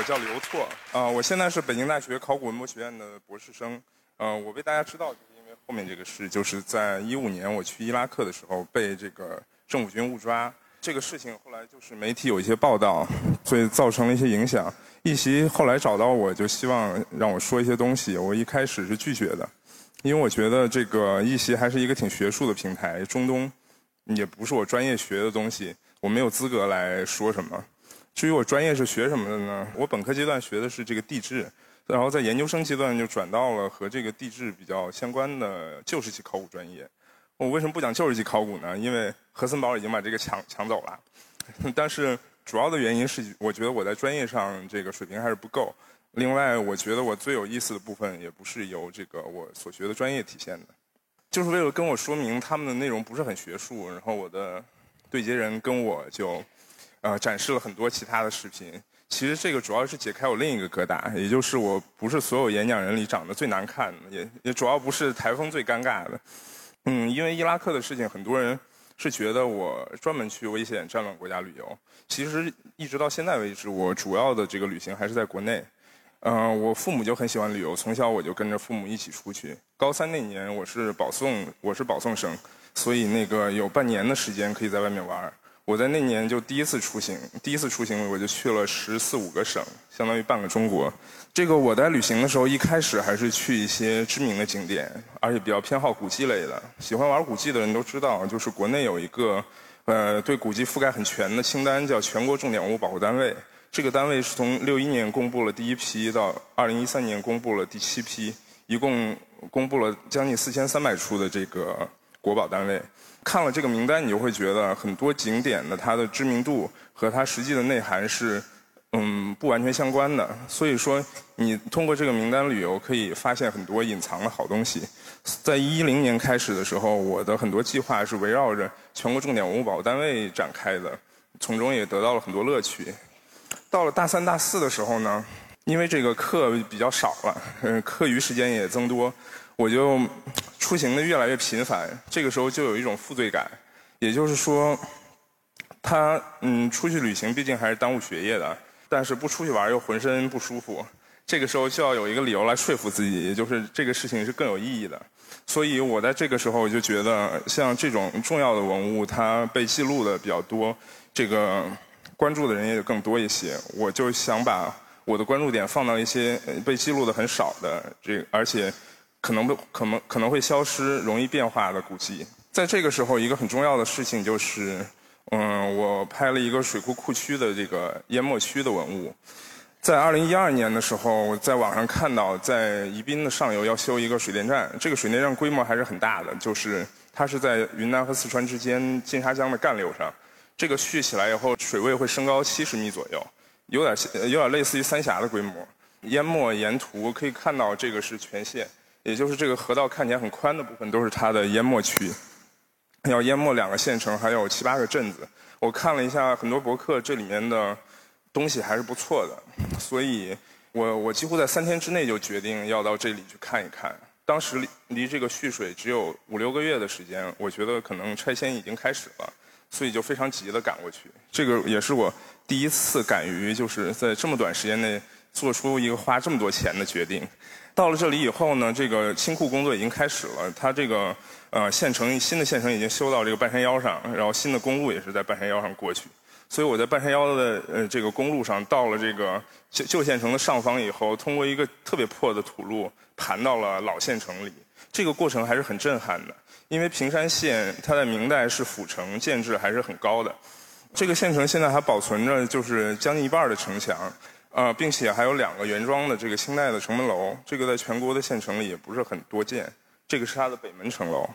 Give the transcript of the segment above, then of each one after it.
我叫刘拓，啊，我现在是北京大学考古文博学院的博士生。呃，我被大家知道，就是因为后面这个事，就是在一五年我去伊拉克的时候被这个政府军误抓。这个事情后来就是媒体有一些报道，所以造成了一些影响。一席后来找到我，就希望让我说一些东西。我一开始是拒绝的，因为我觉得这个一席还是一个挺学术的平台，中东也不是我专业学的东西，我没有资格来说什么。至于我专业是学什么的呢？我本科阶段学的是这个地质，然后在研究生阶段就转到了和这个地质比较相关的旧石器考古专业。我为什么不讲旧石器考古呢？因为何森堡已经把这个抢抢走了。但是主要的原因是，我觉得我在专业上这个水平还是不够。另外，我觉得我最有意思的部分也不是由这个我所学的专业体现的，就是为了跟我说明他们的内容不是很学术。然后我的对接人跟我就。呃，展示了很多其他的视频。其实这个主要是解开我另一个疙瘩，也就是我不是所有演讲人里长得最难看的，也也主要不是台风最尴尬的。嗯，因为伊拉克的事情，很多人是觉得我专门去危险战乱国家旅游。其实一直到现在为止，我主要的这个旅行还是在国内。嗯，我父母就很喜欢旅游，从小我就跟着父母一起出去。高三那年我是保送，我是保送生，所以那个有半年的时间可以在外面玩。我在那年就第一次出行，第一次出行我就去了十四五个省，相当于半个中国。这个我在旅行的时候，一开始还是去一些知名的景点，而且比较偏好古迹类的。喜欢玩古迹的人都知道，就是国内有一个，呃，对古迹覆盖很全的清单，叫全国重点文物保护单位。这个单位是从六一年公布了第一批，到二零一三年公布了第七批，一共公布了将近四千三百处的这个国保单位。看了这个名单，你就会觉得很多景点的它的知名度和它实际的内涵是，嗯，不完全相关的。所以说，你通过这个名单旅游，可以发现很多隐藏的好东西。在一零年开始的时候，我的很多计划是围绕着全国重点文物保护单位展开的，从中也得到了很多乐趣。到了大三、大四的时候呢，因为这个课比较少了，嗯，课余时间也增多。我就出行的越来越频繁，这个时候就有一种负罪感，也就是说，他嗯出去旅行毕竟还是耽误学业的，但是不出去玩又浑身不舒服，这个时候就要有一个理由来说服自己，也就是这个事情是更有意义的。所以我在这个时候就觉得，像这种重要的文物，它被记录的比较多，这个关注的人也更多一些。我就想把我的关注点放到一些被记录的很少的这，而且。可能不可能可能会消失、容易变化的古迹，在这个时候，一个很重要的事情就是，嗯，我拍了一个水库库区的这个淹没区的文物。在二零一二年的时候，在网上看到，在宜宾的上游要修一个水电站，这个水电站规模还是很大的，就是它是在云南和四川之间金沙江的干流上，这个蓄起来以后，水位会升高七十米左右，有点有点类似于三峡的规模。淹没沿途可以看到，这个是全线。也就是这个河道看起来很宽的部分，都是它的淹没区，要淹没两个县城，还有七八个镇子。我看了一下很多博客，这里面的东西还是不错的，所以我我几乎在三天之内就决定要到这里去看一看。当时离这个蓄水只有五六个月的时间，我觉得可能拆迁已经开始了，所以就非常急的赶过去。这个也是我第一次敢于就是在这么短时间内做出一个花这么多钱的决定。到了这里以后呢，这个清库工作已经开始了。它这个呃县城新的县城已经修到这个半山腰上，然后新的公路也是在半山腰上过去。所以我在半山腰的呃这个公路上到了这个旧旧县城的上方以后，通过一个特别破的土路盘到了老县城里。这个过程还是很震撼的，因为平山县它在明代是府城，建制还是很高的。这个县城现在还保存着就是将近一半的城墙。呃，并且还有两个原装的这个清代的城门楼，这个在全国的县城里也不是很多见。这个是它的北门城楼，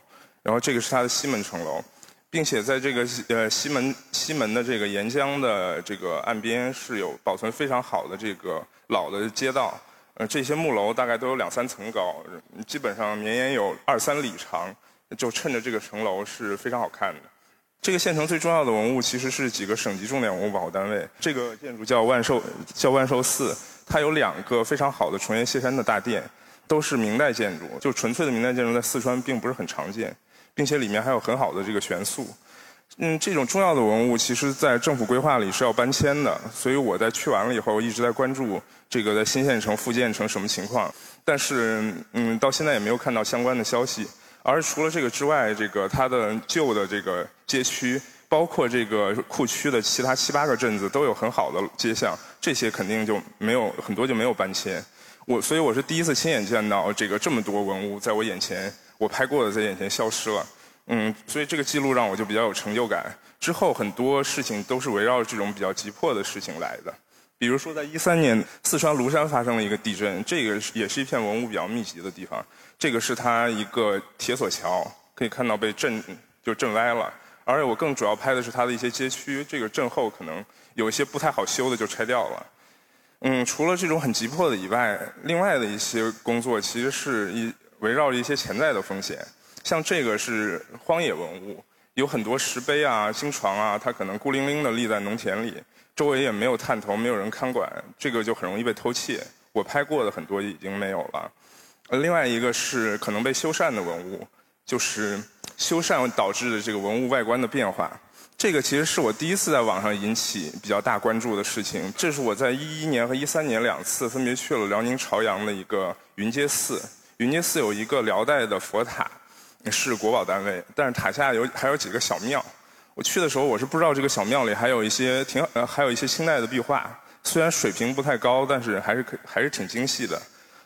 然后这个是它的西门城楼，并且在这个呃西门西门的这个沿江的这个岸边是有保存非常好的这个老的街道。呃，这些木楼大概都有两三层高，基本上绵延有二三里长，就趁着这个城楼是非常好看的。这个县城最重要的文物其实是几个省级重点文物保护单位。这个建筑叫万寿，叫万寿寺，它有两个非常好的重檐歇山的大殿，都是明代建筑，就纯粹的明代建筑在四川并不是很常见，并且里面还有很好的这个悬塑。嗯，这种重要的文物，其实在政府规划里是要搬迁的，所以我在去完了以后，一直在关注这个在新县城、复建成什么情况。但是，嗯，到现在也没有看到相关的消息。而除了这个之外，这个它的旧的这个街区，包括这个库区的其他七八个镇子，都有很好的街巷，这些肯定就没有很多就没有搬迁。我所以我是第一次亲眼见到这个这么多文物在我眼前，我拍过的在眼前消失了。嗯，所以这个记录让我就比较有成就感。之后很多事情都是围绕这种比较急迫的事情来的。比如说，在一三年，四川芦山发生了一个地震，这个也是一片文物比较密集的地方。这个是它一个铁索桥，可以看到被震就震歪了。而且我更主要拍的是它的一些街区，这个震后可能有一些不太好修的就拆掉了。嗯，除了这种很急迫的以外，另外的一些工作其实是一围绕着一些潜在的风险。像这个是荒野文物，有很多石碑啊、经床啊，它可能孤零零的立在农田里。周围也没有探头，没有人看管，这个就很容易被偷窃。我拍过的很多已经没有了。呃，另外一个是可能被修缮的文物，就是修缮导致的这个文物外观的变化。这个其实是我第一次在网上引起比较大关注的事情。这是我在一一年和一三年两次分别去了辽宁朝阳的一个云阶寺。云阶寺有一个辽代的佛塔，是国宝单位，但是塔下有还有几个小庙。我去的时候，我是不知道这个小庙里还有一些挺呃，还有一些清代的壁画。虽然水平不太高，但是还是可还是挺精细的。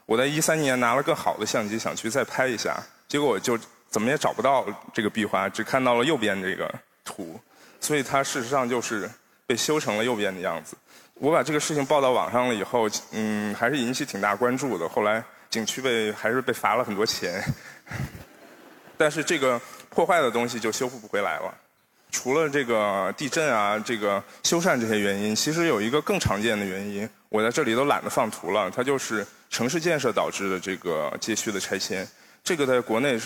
我在一三年拿了更好的相机，想去再拍一下，结果我就怎么也找不到这个壁画，只看到了右边这个图。所以它事实上就是被修成了右边的样子。我把这个事情报到网上了以后，嗯，还是引起挺大关注的。后来景区被还是被罚了很多钱，但是这个破坏的东西就修复不回来了。除了这个地震啊，这个修缮这些原因，其实有一个更常见的原因，我在这里都懒得放图了。它就是城市建设导致的这个街区的拆迁。这个在国内，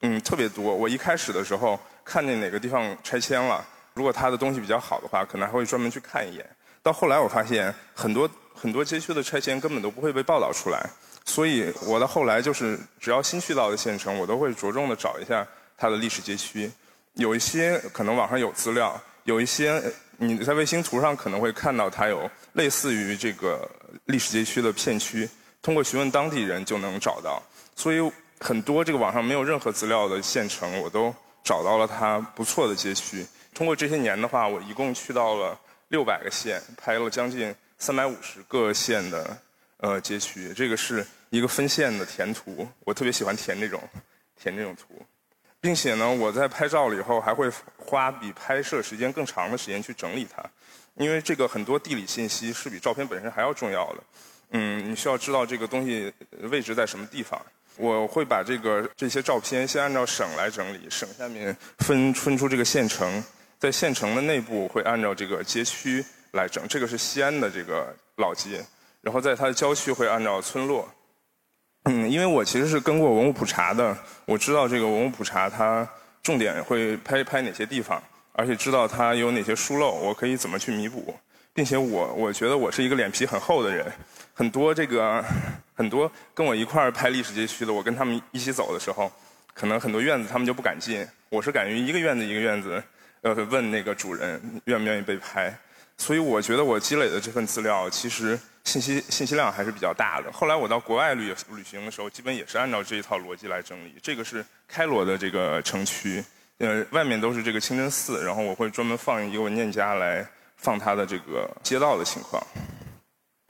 嗯，特别多。我一开始的时候看见哪个地方拆迁了，如果它的东西比较好的话，可能还会专门去看一眼。到后来我发现，很多很多街区的拆迁根本都不会被报道出来。所以我到后来就是，只要新去到的县城，我都会着重的找一下它的历史街区。有一些可能网上有资料，有一些你在卫星图上可能会看到它有类似于这个历史街区的片区，通过询问当地人就能找到。所以很多这个网上没有任何资料的县城，我都找到了它不错的街区。通过这些年的话，我一共去到了六百个县，拍了将近三百五十个县的呃街区。这个是一个分县的填图，我特别喜欢填这种填这种图。并且呢，我在拍照了以后，还会花比拍摄时间更长的时间去整理它，因为这个很多地理信息是比照片本身还要重要的。嗯，你需要知道这个东西位置在什么地方。我会把这个这些照片先按照省来整理，省下面分分出这个县城，在县城的内部会按照这个街区来整。这个是西安的这个老街，然后在它的郊区会按照村落。嗯，因为我其实是跟过文物普查的，我知道这个文物普查它重点会拍拍哪些地方，而且知道它有哪些疏漏，我可以怎么去弥补，并且我我觉得我是一个脸皮很厚的人，很多这个很多跟我一块儿拍历史街区的，我跟他们一起走的时候，可能很多院子他们就不敢进，我是敢于一个院子一个院子，呃，问那个主人愿不愿意被拍，所以我觉得我积累的这份资料其实。信息信息量还是比较大的。后来我到国外旅旅行的时候，基本也是按照这一套逻辑来整理。这个是开罗的这个城区，呃，外面都是这个清真寺，然后我会专门放一个文件夹来放它的这个街道的情况。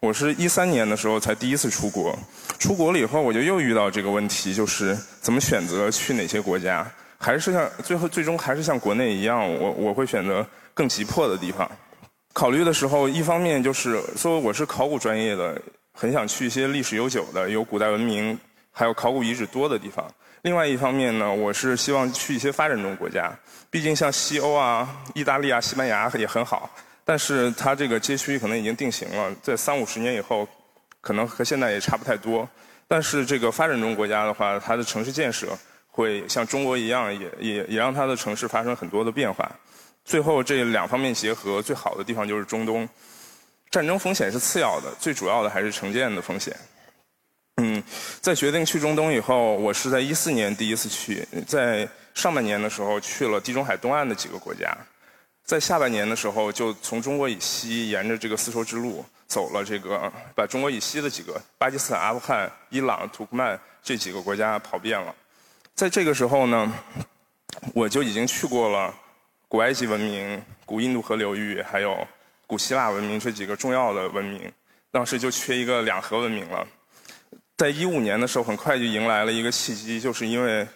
我是一三年的时候才第一次出国，出国了以后我就又遇到这个问题，就是怎么选择去哪些国家？还是像最后最终还是像国内一样，我我会选择更急迫的地方。考虑的时候，一方面就是说我是考古专业的，很想去一些历史悠久的、有古代文明还有考古遗址多的地方。另外一方面呢，我是希望去一些发展中国家，毕竟像西欧啊、意大利啊、西班牙也很好，但是它这个街区可能已经定型了，在三五十年以后，可能和现在也差不太多。但是这个发展中国家的话，它的城市建设会像中国一样，也也也让它的城市发生很多的变化。最后这两方面结合，最好的地方就是中东。战争风险是次要的，最主要的还是城建的风险。嗯，在决定去中东以后，我是在一四年第一次去，在上半年的时候去了地中海东岸的几个国家，在下半年的时候就从中国以西沿着这个丝绸之路走了这个，把中国以西的几个巴基斯坦、阿富汗、伊朗、土库曼这几个国家跑遍了。在这个时候呢，我就已经去过了古埃及文明、古印度河流域，还有古希腊文明这几个重要的文明。当时就缺一个两河文明了。在一五年的时候，很快就迎来了一个契机，就是因为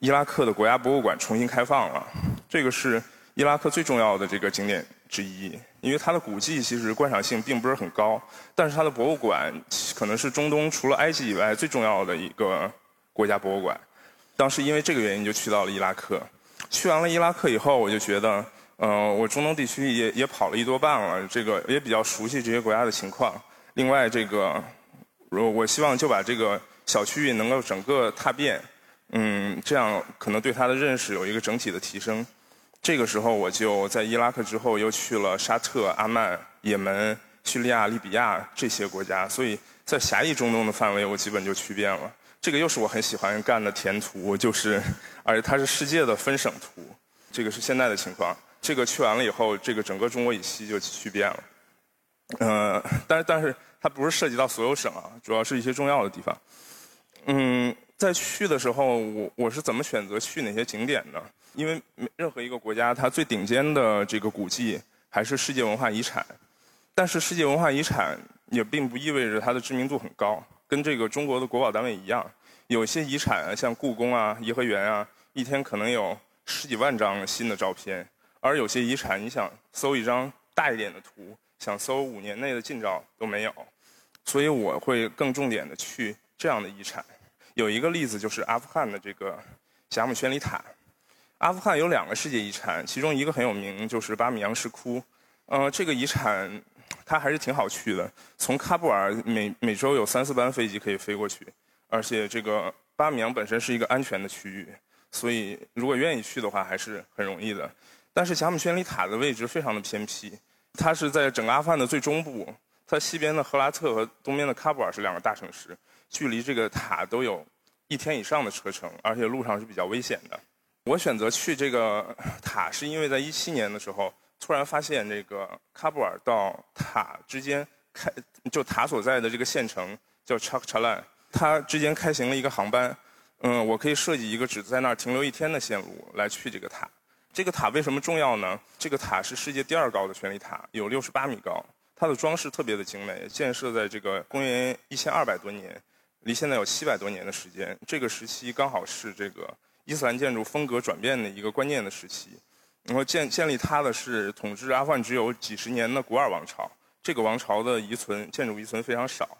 伊拉克的国家博物馆重新开放了。这个是伊拉克最重要的这个景点之一，因为它的古迹其实观赏性并不是很高，但是它的博物馆可能是中东除了埃及以外最重要的一个国家博物馆。当时因为这个原因就去到了伊拉克，去完了伊拉克以后，我就觉得，嗯，我中东地区也也跑了一多半了，这个也比较熟悉这些国家的情况。另外，这个，我我希望就把这个小区域能够整个踏遍，嗯，这样可能对他的认识有一个整体的提升。这个时候，我就在伊拉克之后又去了沙特、阿曼、也门、叙利亚、利比亚这些国家，所以在狭义中东的范围，我基本就去遍了。这个又是我很喜欢干的填图，就是，而且它是世界的分省图，这个是现在的情况。这个去完了以后，这个整个中国以西就去遍了。呃，但是但是它不是涉及到所有省啊，主要是一些重要的地方。嗯，在去的时候，我我是怎么选择去哪些景点呢？因为任何一个国家，它最顶尖的这个古迹还是世界文化遗产，但是世界文化遗产也并不意味着它的知名度很高。跟这个中国的国保单位一样，有些遗产啊，像故宫啊、颐和园啊，一天可能有十几万张新的照片；而有些遗产，你想搜一张大一点的图，想搜五年内的近照都没有。所以我会更重点的去这样的遗产。有一个例子就是阿富汗的这个贾姆宣礼塔。阿富汗有两个世界遗产，其中一个很有名，就是巴米扬石窟。呃，这个遗产。它还是挺好去的，从喀布尔每每周有三四班飞机可以飞过去，而且这个巴米扬本身是一个安全的区域，所以如果愿意去的话还是很容易的。但是贾姆宣礼塔的位置非常的偏僻，它是在整个阿富汗的最中部，它西边的赫拉特和东边的喀布尔是两个大城市，距离这个塔都有一天以上的车程，而且路上是比较危险的。我选择去这个塔是因为在一七年的时候。突然发现，这个喀布尔到塔之间开，就塔所在的这个县城叫 Chak Chalan，，它之间开行了一个航班。嗯，我可以设计一个只在那儿停留一天的线路来去这个塔。这个塔为什么重要呢？这个塔是世界第二高的宣礼塔，有六十八米高，它的装饰特别的精美，建设在这个公元一千二百多年，离现在有七百多年的时间。这个时期刚好是这个伊斯兰建筑风格转变的一个关键的时期。然后建建立它的是统治阿富汗只有几十年的古尔王朝，这个王朝的遗存建筑遗存非常少。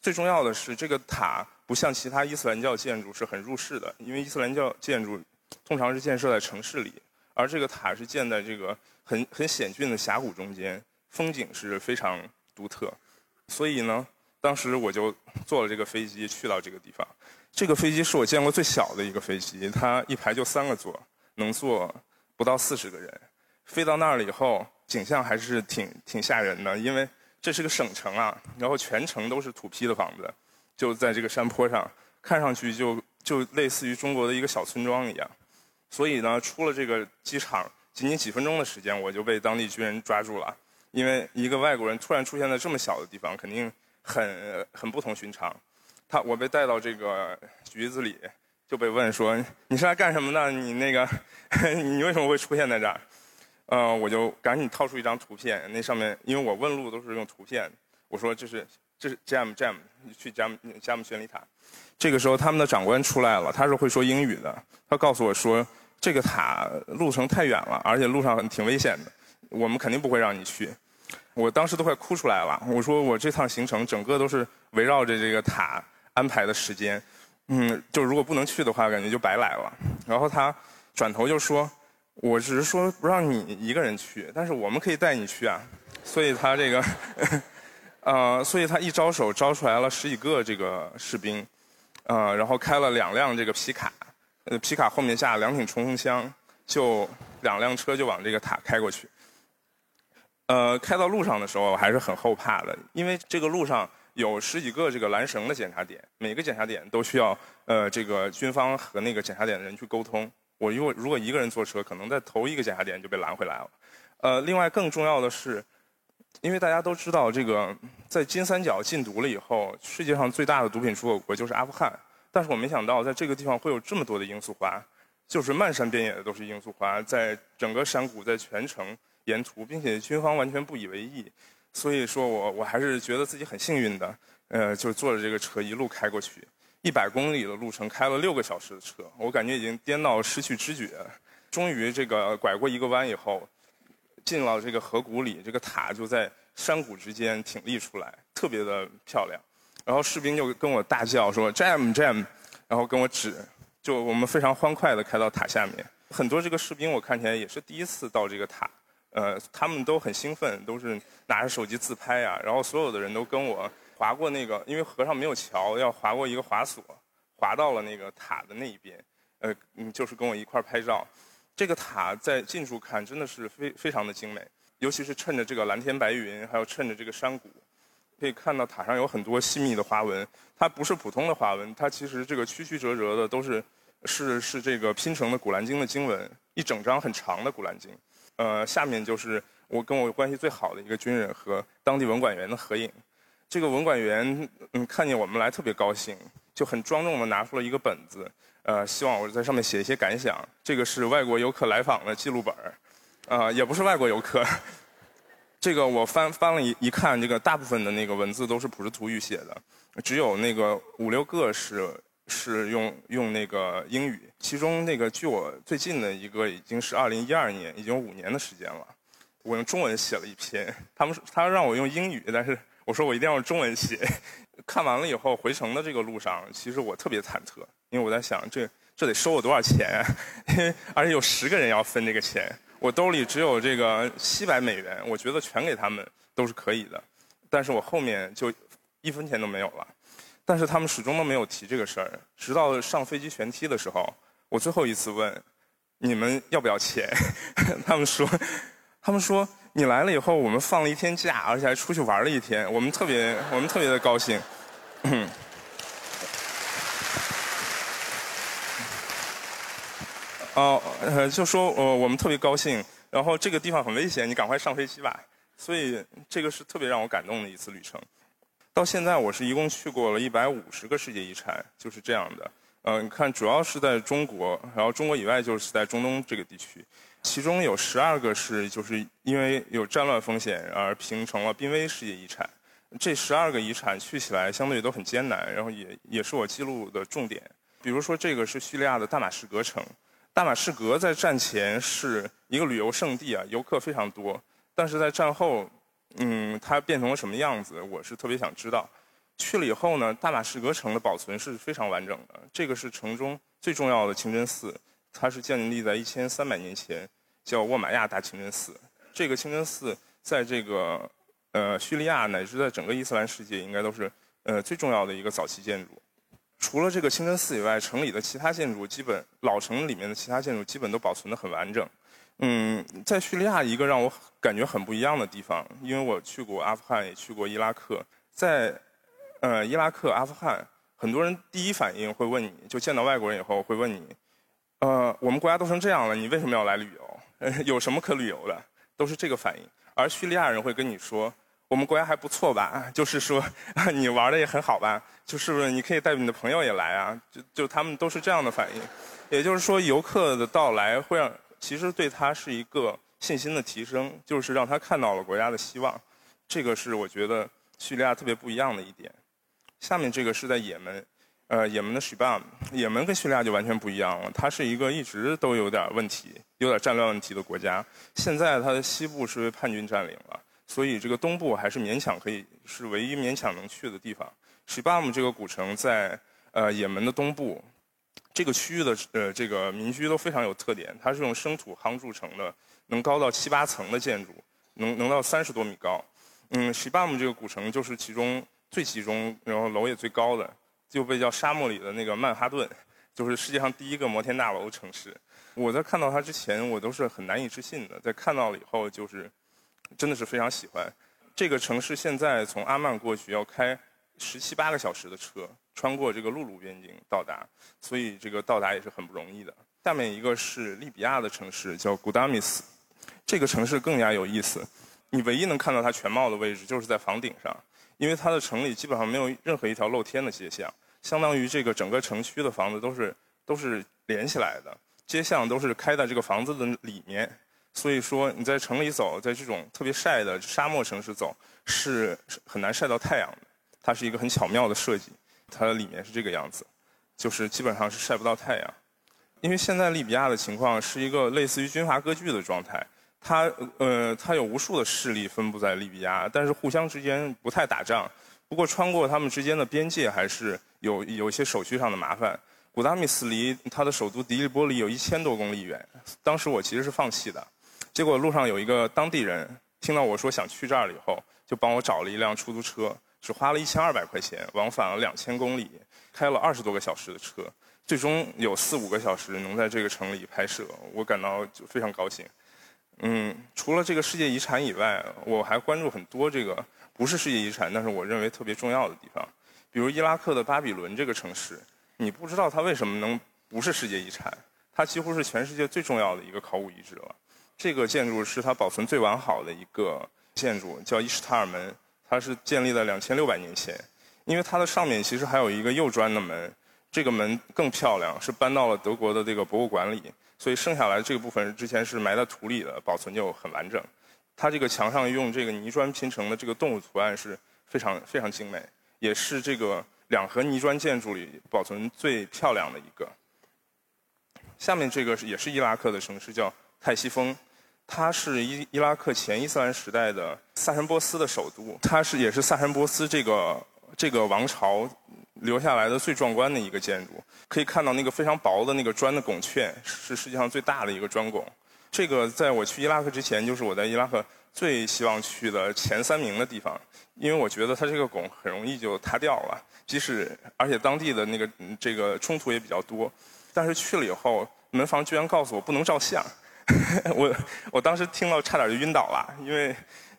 最重要的是，这个塔不像其他伊斯兰教建筑是很入世的，因为伊斯兰教建筑通常是建设在城市里，而这个塔是建在这个很很险峻的峡谷中间，风景是非常独特。所以呢，当时我就坐了这个飞机去到这个地方。这个飞机是我见过最小的一个飞机，它一排就三个座，能坐。不到四十个人，飞到那儿了以后，景象还是挺挺吓人的，因为这是个省城啊，然后全城都是土坯的房子，就在这个山坡上，看上去就就类似于中国的一个小村庄一样。所以呢，出了这个机场，仅仅几分钟的时间，我就被当地军人抓住了，因为一个外国人突然出现在这么小的地方，肯定很很不同寻常。他我被带到这个局子里。就被问说你是来干什么的？你那个 你为什么会出现在这儿？呃，我就赶紧掏出一张图片，那上面因为我问路都是用图片，我说这是这是 Jam Jam 去 Jam Jam 宣礼塔。这个时候他们的长官出来了，他是会说英语的，他告诉我说这个塔路程太远了，而且路上很挺危险的，我们肯定不会让你去。我当时都快哭出来了，我说我这趟行程整个都是围绕着这个塔安排的时间。嗯，就如果不能去的话，感觉就白来了。然后他转头就说：“我只是说不让你一个人去，但是我们可以带你去啊。”所以他这个，呃，所以他一招手招出来了十几个这个士兵，呃，然后开了两辆这个皮卡，呃，皮卡后面架两挺冲锋枪，就两辆车就往这个塔开过去。呃，开到路上的时候，我还是很后怕的，因为这个路上。有十几个这个拦绳的检查点，每个检查点都需要呃这个军方和那个检查点的人去沟通。我如果如果一个人坐车，可能在头一个检查点就被拦回来了。呃，另外更重要的是，因为大家都知道，这个在金三角禁毒了以后，世界上最大的毒品出口国就是阿富汗。但是我没想到，在这个地方会有这么多的罂粟花，就是漫山遍野的都是罂粟花，在整个山谷，在全程沿途，并且军方完全不以为意。所以说我我还是觉得自己很幸运的，呃，就坐着这个车一路开过去。一百公里的路程，开了六个小时的车，我感觉已经颠到失去知觉。终于，这个拐过一个弯以后，进了这个河谷里，这个塔就在山谷之间挺立出来，特别的漂亮。然后士兵就跟我大叫说 “Jam Jam”，然后跟我指，就我们非常欢快的开到塔下面。很多这个士兵我看起来也是第一次到这个塔，呃，他们都很兴奋，都是拿着手机自拍啊。然后所有的人都跟我。划过那个，因为河上没有桥，要划过一个滑索，滑到了那个塔的那一边。呃，嗯，就是跟我一块儿拍照。这个塔在近处看真的是非非常的精美，尤其是趁着这个蓝天白云，还有趁着这个山谷，可以看到塔上有很多细密的花纹。它不是普通的花纹，它其实这个曲曲折折的都是是是这个拼成的《古兰经》的经文，一整张很长的《古兰经》。呃，下面就是我跟我关系最好的一个军人和当地文管员的合影。这个文管员嗯看见我们来特别高兴，就很庄重的拿出了一个本子，呃，希望我在上面写一些感想。这个是外国游客来访的记录本儿，啊，也不是外国游客。这个我翻翻了一一看，这个大部分的那个文字都是普什图语写的，只有那个五六个是是用用那个英语。其中那个距我最近的一个已经是二零一二年，已经五年的时间了。我用中文写了一篇，他们他让我用英语，但是。我说我一定要用中文写。看完了以后，回程的这个路上，其实我特别忐忑，因为我在想，这这得收我多少钱？因为而且有十个人要分这个钱，我兜里只有这个七百美元，我觉得全给他们都是可以的。但是我后面就一分钱都没有了。但是他们始终都没有提这个事儿，直到上飞机舷梯的时候，我最后一次问你们要不要钱，他们说，他们说。你来了以后，我们放了一天假，而且还出去玩了一天，我们特别，我们特别的高兴。哦，就说呃，我们特别高兴。然后这个地方很危险，你赶快上飞机吧。所以这个是特别让我感动的一次旅程。到现在，我是一共去过了一百五十个世界遗产，就是这样的。嗯，你看，主要是在中国，然后中国以外就是在中东这个地区。其中有十二个是就是因为有战乱风险而评成了濒危世界遗产，这十二个遗产去起来相对都很艰难，然后也也是我记录的重点。比如说这个是叙利亚的大马士革城，大马士革在战前是一个旅游胜地啊，游客非常多，但是在战后，嗯，它变成了什么样子，我是特别想知道。去了以后呢，大马士革城的保存是非常完整的，这个是城中最重要的清真寺，它是建立在一千三百年前。叫沃玛亚大清真寺，这个清真寺在这个呃叙利亚乃至在整个伊斯兰世界，应该都是呃最重要的一个早期建筑。除了这个清真寺以外，城里的其他建筑基本老城里面的其他建筑基本都保存的很完整。嗯，在叙利亚一个让我感觉很不一样的地方，因为我去过阿富汗，也去过伊拉克，在呃伊拉克、阿富汗，很多人第一反应会问你，就见到外国人以后会问你，呃，我们国家都成这样了，你为什么要来旅游？有什么可旅游的？都是这个反应。而叙利亚人会跟你说：“我们国家还不错吧？就是说，你玩的也很好吧？就是你可以带你的朋友也来啊。”就就他们都是这样的反应。也就是说，游客的到来会让其实对他是一个信心的提升，就是让他看到了国家的希望。这个是我觉得叙利亚特别不一样的一点。下面这个是在也门。呃，也门的 Shibam，也门跟叙利亚就完全不一样了。它是一个一直都有点问题、有点战乱问题的国家。现在它的西部是被叛军占领了，所以这个东部还是勉强可以，是唯一勉强能去的地方。Shibam 这个古城在呃也门的东部，这个区域的呃这个民居都非常有特点。它是用生土夯筑成的，能高到七八层的建筑，能能到三十多米高。嗯，Shibam 这个古城就是其中最集中，然后楼也最高的。就被叫沙漠里的那个曼哈顿，就是世界上第一个摩天大楼城市。我在看到它之前，我都是很难以置信的。在看到了以后，就是真的是非常喜欢。这个城市现在从阿曼过去要开十七八个小时的车，穿过这个陆路边境到达，所以这个到达也是很不容易的。下面一个是利比亚的城市，叫古达米斯。这个城市更加有意思，你唯一能看到它全貌的位置就是在房顶上，因为它的城里基本上没有任何一条露天的街巷，相当于这个整个城区的房子都是都是连起来的，街巷都是开在这个房子的里面。所以说你在城里走，在这种特别晒的沙漠城市走，是很难晒到太阳的。它是一个很巧妙的设计，它里面是这个样子，就是基本上是晒不到太阳。因为现在利比亚的情况是一个类似于军阀割据的状态，它呃它有无数的势力分布在利比亚，但是互相之间不太打仗。不过穿过他们之间的边界还是有有一些手续上的麻烦。古达米斯离它的首都迪利波里有一千多公里远，当时我其实是放弃的，结果路上有一个当地人听到我说想去这儿了以后，就帮我找了一辆出租车，只花了一千二百块钱，往返了两千公里，开了二十多个小时的车。最终有四五个小时能在这个城里拍摄，我感到就非常高兴。嗯，除了这个世界遗产以外，我还关注很多这个不是世界遗产，但是我认为特别重要的地方。比如伊拉克的巴比伦这个城市，你不知道它为什么能不是世界遗产？它几乎是全世界最重要的一个考古遗址了。这个建筑是它保存最完好的一个建筑，叫伊什塔尔门，它是建立在两千六百年前。因为它的上面其实还有一个釉砖的门。这个门更漂亮，是搬到了德国的这个博物馆里，所以剩下来这个部分之前是埋在土里的，保存就很完整。它这个墙上用这个泥砖拼成的这个动物图案是非常非常精美，也是这个两河泥砖建筑里保存最漂亮的一个。下面这个是也是伊拉克的城市，叫泰西峰，它是伊伊拉克前伊斯兰时代的萨珊波斯的首都，它是也是萨珊波斯这个这个王朝。留下来的最壮观的一个建筑，可以看到那个非常薄的那个砖的拱券，是世界上最大的一个砖拱。这个在我去伊拉克之前，就是我在伊拉克最希望去的前三名的地方，因为我觉得它这个拱很容易就塌掉了，即使而且当地的那个这个冲突也比较多。但是去了以后，门房居然告诉我不能照相，我我当时听到差点就晕倒了，因为。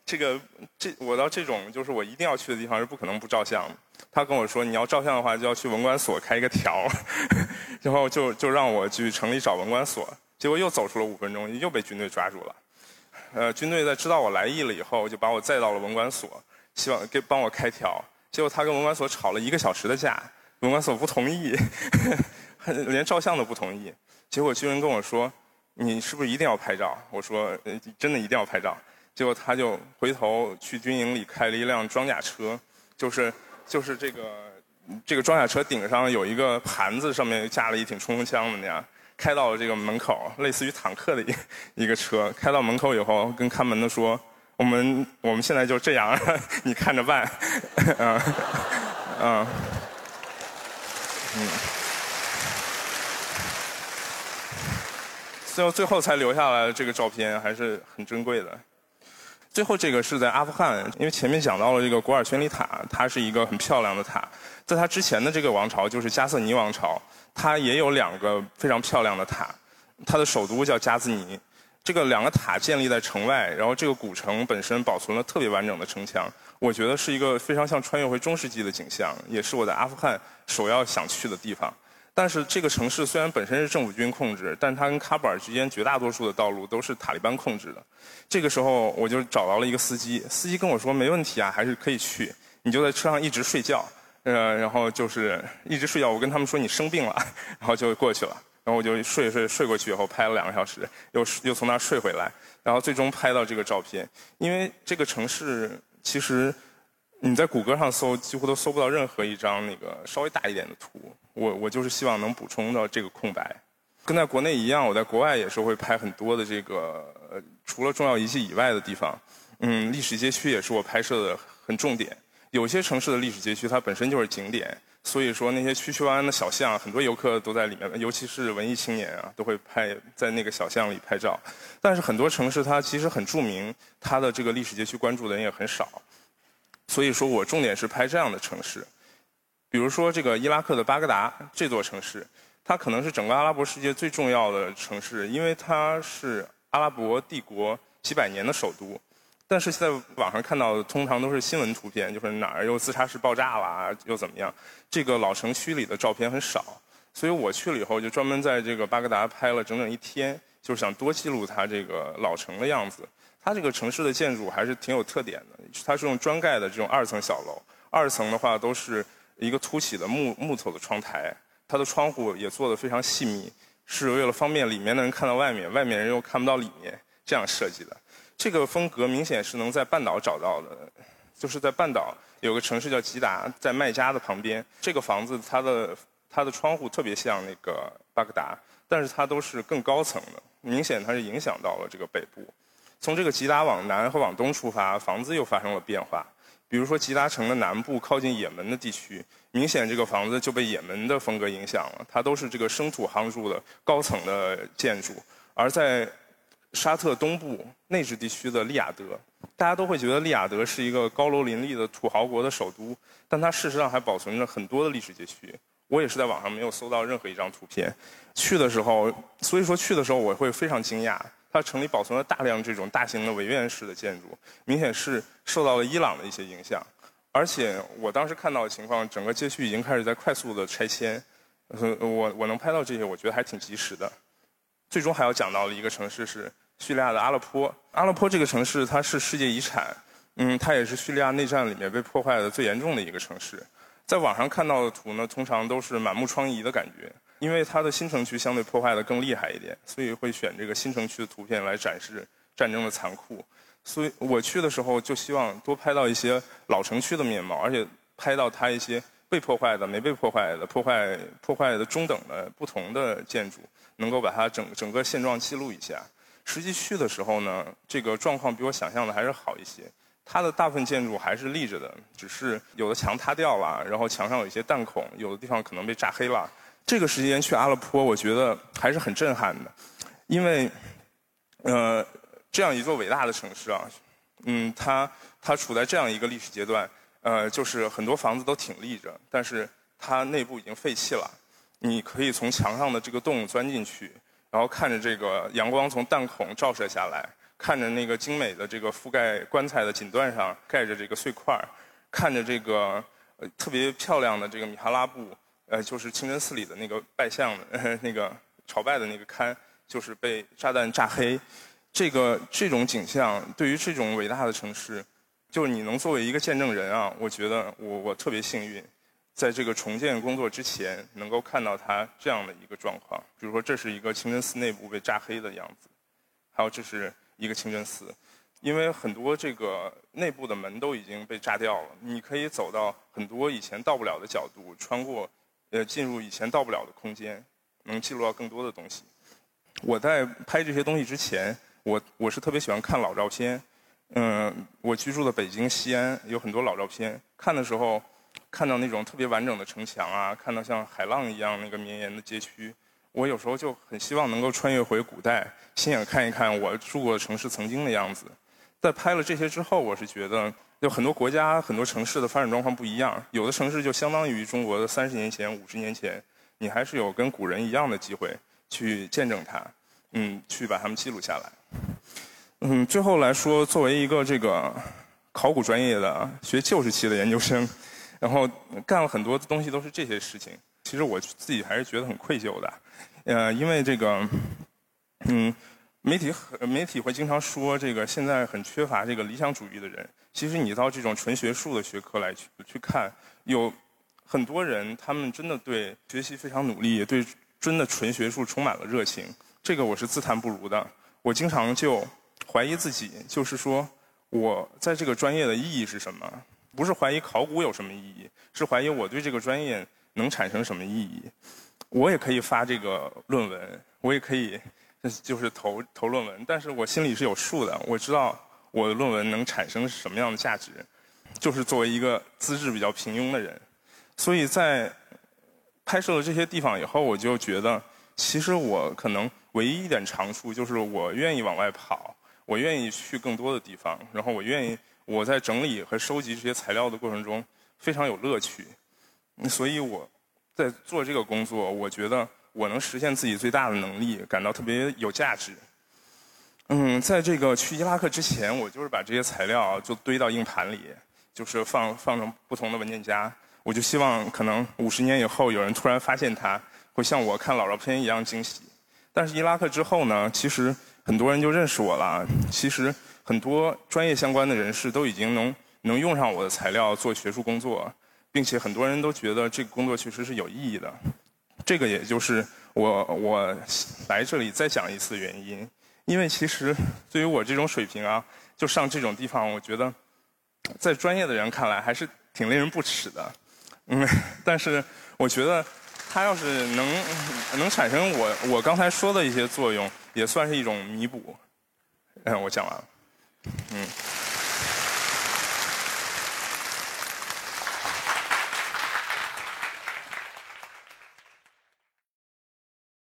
这个这我到这种就是我一定要去的地方是不可能不照相。他跟我说你要照相的话就要去文管所开一个条，然后就就让我去城里找文管所。结果又走出了五分钟，又被军队抓住了。呃，军队在知道我来意了以后，就把我载到了文管所，希望给帮我开条。结果他跟文管所吵了一个小时的架，文管所不同意，连照相都不同意。结果军人跟我说：“你是不是一定要拍照？”我说：“真的一定要拍照。”结果他就回头去军营里开了一辆装甲车，就是就是这个这个装甲车顶上有一个盘子，上面架了一挺冲锋枪的那样，开到了这个门口，类似于坦克的一一个车。开到门口以后，跟看门的说：“我们我们现在就这样，你看着办。”嗯嗯嗯，最后最后才留下来的这个照片，还是很珍贵的。最后这个是在阿富汗，因为前面讲到了这个古尔宣礼塔，它是一个很漂亮的塔。在它之前的这个王朝就是加瑟尼王朝，它也有两个非常漂亮的塔，它的首都叫加兹尼。这个两个塔建立在城外，然后这个古城本身保存了特别完整的城墙，我觉得是一个非常像穿越回中世纪的景象，也是我在阿富汗首要想去的地方。但是这个城市虽然本身是政府军控制，但它跟喀布尔之间绝大多数的道路都是塔利班控制的。这个时候我就找到了一个司机，司机跟我说没问题啊，还是可以去。你就在车上一直睡觉，呃，然后就是一直睡觉。我跟他们说你生病了，然后就过去了。然后我就睡睡睡过去以后拍了两个小时，又又从那儿睡回来，然后最终拍到这个照片。因为这个城市其实。你在谷歌上搜，几乎都搜不到任何一张那个稍微大一点的图。我我就是希望能补充到这个空白。跟在国内一样，我在国外也是会拍很多的这个除了重要遗迹以外的地方。嗯，历史街区也是我拍摄的很重点。有些城市的历史街区它本身就是景点，所以说那些曲曲弯弯的小巷，很多游客都在里面，尤其是文艺青年啊，都会拍在那个小巷里拍照。但是很多城市它其实很著名，它的这个历史街区关注的人也很少。所以说我重点是拍这样的城市，比如说这个伊拉克的巴格达这座城市，它可能是整个阿拉伯世界最重要的城市，因为它是阿拉伯帝国几百年的首都。但是在网上看到的通常都是新闻图片，就是哪儿又自杀式爆炸啦，又怎么样？这个老城区里的照片很少，所以我去了以后，就专门在这个巴格达拍了整整一天，就是想多记录它这个老城的样子。它这个城市的建筑还是挺有特点的，它是用砖盖的这种二层小楼，二层的话都是一个凸起的木木头的窗台，它的窗户也做得非常细密，是为了方便里面的人看到外面，外面人又看不到里面这样设计的。这个风格明显是能在半岛找到的，就是在半岛有个城市叫吉达，在麦加的旁边。这个房子它的它的窗户特别像那个巴格达，但是它都是更高层的，明显它是影响到了这个北部。从这个吉达往南和往东出发，房子又发生了变化。比如说吉达城的南部靠近也门的地区，明显这个房子就被也门的风格影响了，它都是这个生土夯筑的高层的建筑，而在。沙特东部内治地区的利雅得，大家都会觉得利雅得是一个高楼林立的土豪国的首都，但它事实上还保存着很多的历史街区。我也是在网上没有搜到任何一张图片。去的时候，所以说去的时候我会非常惊讶，它城里保存了大量这种大型的围院式的建筑，明显是受到了伊朗的一些影响。而且我当时看到的情况，整个街区已经开始在快速的拆迁。我我能拍到这些，我觉得还挺及时的。最终还要讲到的一个城市是。叙利亚的阿勒颇，阿勒颇这个城市它是世界遗产，嗯，它也是叙利亚内战里面被破坏的最严重的一个城市。在网上看到的图呢，通常都是满目疮痍的感觉，因为它的新城区相对破坏的更厉害一点，所以会选这个新城区的图片来展示战争的残酷。所以我去的时候就希望多拍到一些老城区的面貌，而且拍到它一些被破坏的、没被破坏的、破坏破坏的中等的不同的建筑，能够把它整整个现状记录一下。实际去的时候呢，这个状况比我想象的还是好一些。它的大部分建筑还是立着的，只是有的墙塌掉了，然后墙上有一些弹孔，有的地方可能被炸黑了。这个时间去阿勒颇，我觉得还是很震撼的，因为，呃，这样一座伟大的城市啊，嗯，它它处在这样一个历史阶段，呃，就是很多房子都挺立着，但是它内部已经废弃了。你可以从墙上的这个洞钻进去。然后看着这个阳光从弹孔照射下来，看着那个精美的这个覆盖棺材的锦缎上盖着这个碎块儿，看着这个呃特别漂亮的这个米哈拉布，呃就是清真寺里的那个拜相的 那个朝拜的那个龛，就是被炸弹炸黑。这个这种景象对于这种伟大的城市，就是你能作为一个见证人啊，我觉得我我特别幸运。在这个重建工作之前，能够看到它这样的一个状况，比如说这是一个清真寺内部被炸黑的样子，还有这是一个清真寺，因为很多这个内部的门都已经被炸掉了，你可以走到很多以前到不了的角度，穿过呃进入以前到不了的空间，能记录到更多的东西。我在拍这些东西之前，我我是特别喜欢看老照片，嗯，我居住的北京西安有很多老照片，看的时候。看到那种特别完整的城墙啊，看到像海浪一样那个绵延的街区，我有时候就很希望能够穿越回古代，亲眼看一看我住过的城市曾经的样子。在拍了这些之后，我是觉得，有很多国家、很多城市的发展状况不一样，有的城市就相当于中国的三十年前、五十年前，你还是有跟古人一样的机会去见证它，嗯，去把它们记录下来。嗯，最后来说，作为一个这个考古专业的学旧时期的研究生。然后干了很多东西，都是这些事情。其实我自己还是觉得很愧疚的，呃，因为这个，嗯，媒体媒体会经常说，这个现在很缺乏这个理想主义的人。其实你到这种纯学术的学科来去去看，有很多人，他们真的对学习非常努力，对真的纯学术充满了热情。这个我是自叹不如的。我经常就怀疑自己，就是说我在这个专业的意义是什么？不是怀疑考古有什么意义，是怀疑我对这个专业能产生什么意义。我也可以发这个论文，我也可以就是投投论文，但是我心里是有数的，我知道我的论文能产生什么样的价值。就是作为一个资质比较平庸的人，所以在拍摄了这些地方以后，我就觉得，其实我可能唯一一点长处就是我愿意往外跑，我愿意去更多的地方，然后我愿意。我在整理和收集这些材料的过程中非常有乐趣，所以我在做这个工作，我觉得我能实现自己最大的能力，感到特别有价值。嗯，在这个去伊拉克之前，我就是把这些材料就堆到硬盘里，就是放放成不同的文件夹。我就希望可能五十年以后有人突然发现它，会像我看老照片一样惊喜。但是伊拉克之后呢，其实很多人就认识我了。其实很多专业相关的人士都已经能能用上我的材料做学术工作，并且很多人都觉得这个工作确实是有意义的。这个也就是我我来这里再讲一次的原因。因为其实对于我这种水平啊，就上这种地方，我觉得在专业的人看来还是挺令人不齿的。嗯，但是我觉得。它要是能能产生我我刚才说的一些作用，也算是一种弥补。嗯，我讲完了。嗯。